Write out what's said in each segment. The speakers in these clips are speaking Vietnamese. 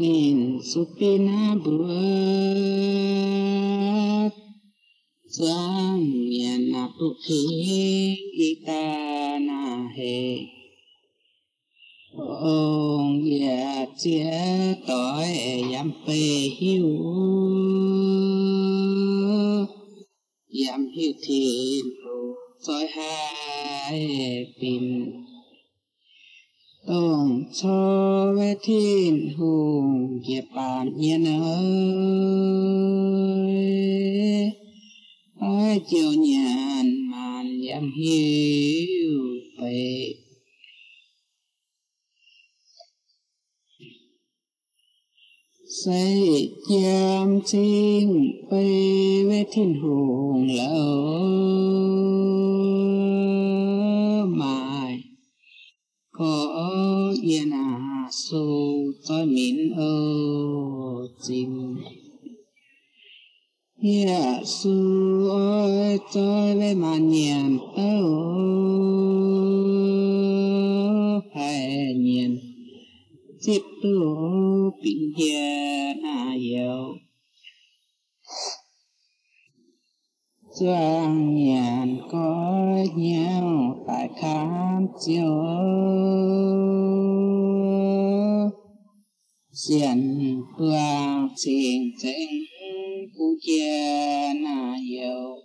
in supinabhuat Samyanapukitanahe Ong ya chia tội yam pe hiu Yam hiu thiên tội hai pin ต้องชอเวทินหูเกียปานเยนเอ้ยไอ้เ su ta min ơ chim ya dạ su ơi cho lê mà nhàn ơ hay nhàn tiếp tu bình gia à yêu Trang nhàn có nhau tại khám chiều Xiển quang xin chính cụ chia na yêu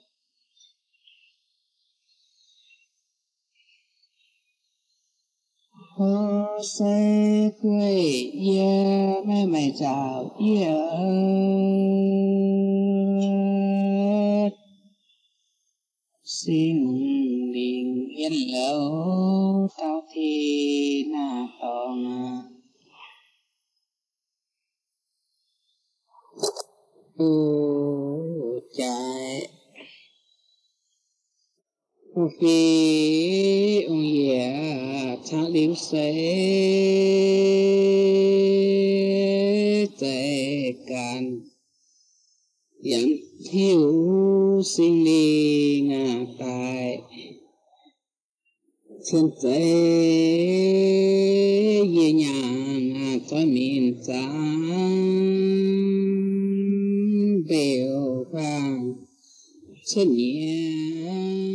Hô sê quê yê mẹ mê chào yê xin đình yên lâu tao thi na tòng ô chạy vì ông ye cha liu sẽ tệ càn. Dẫn thiếu sinh linh ngà tại chân tế ye nhàng cho miền sáng 这年。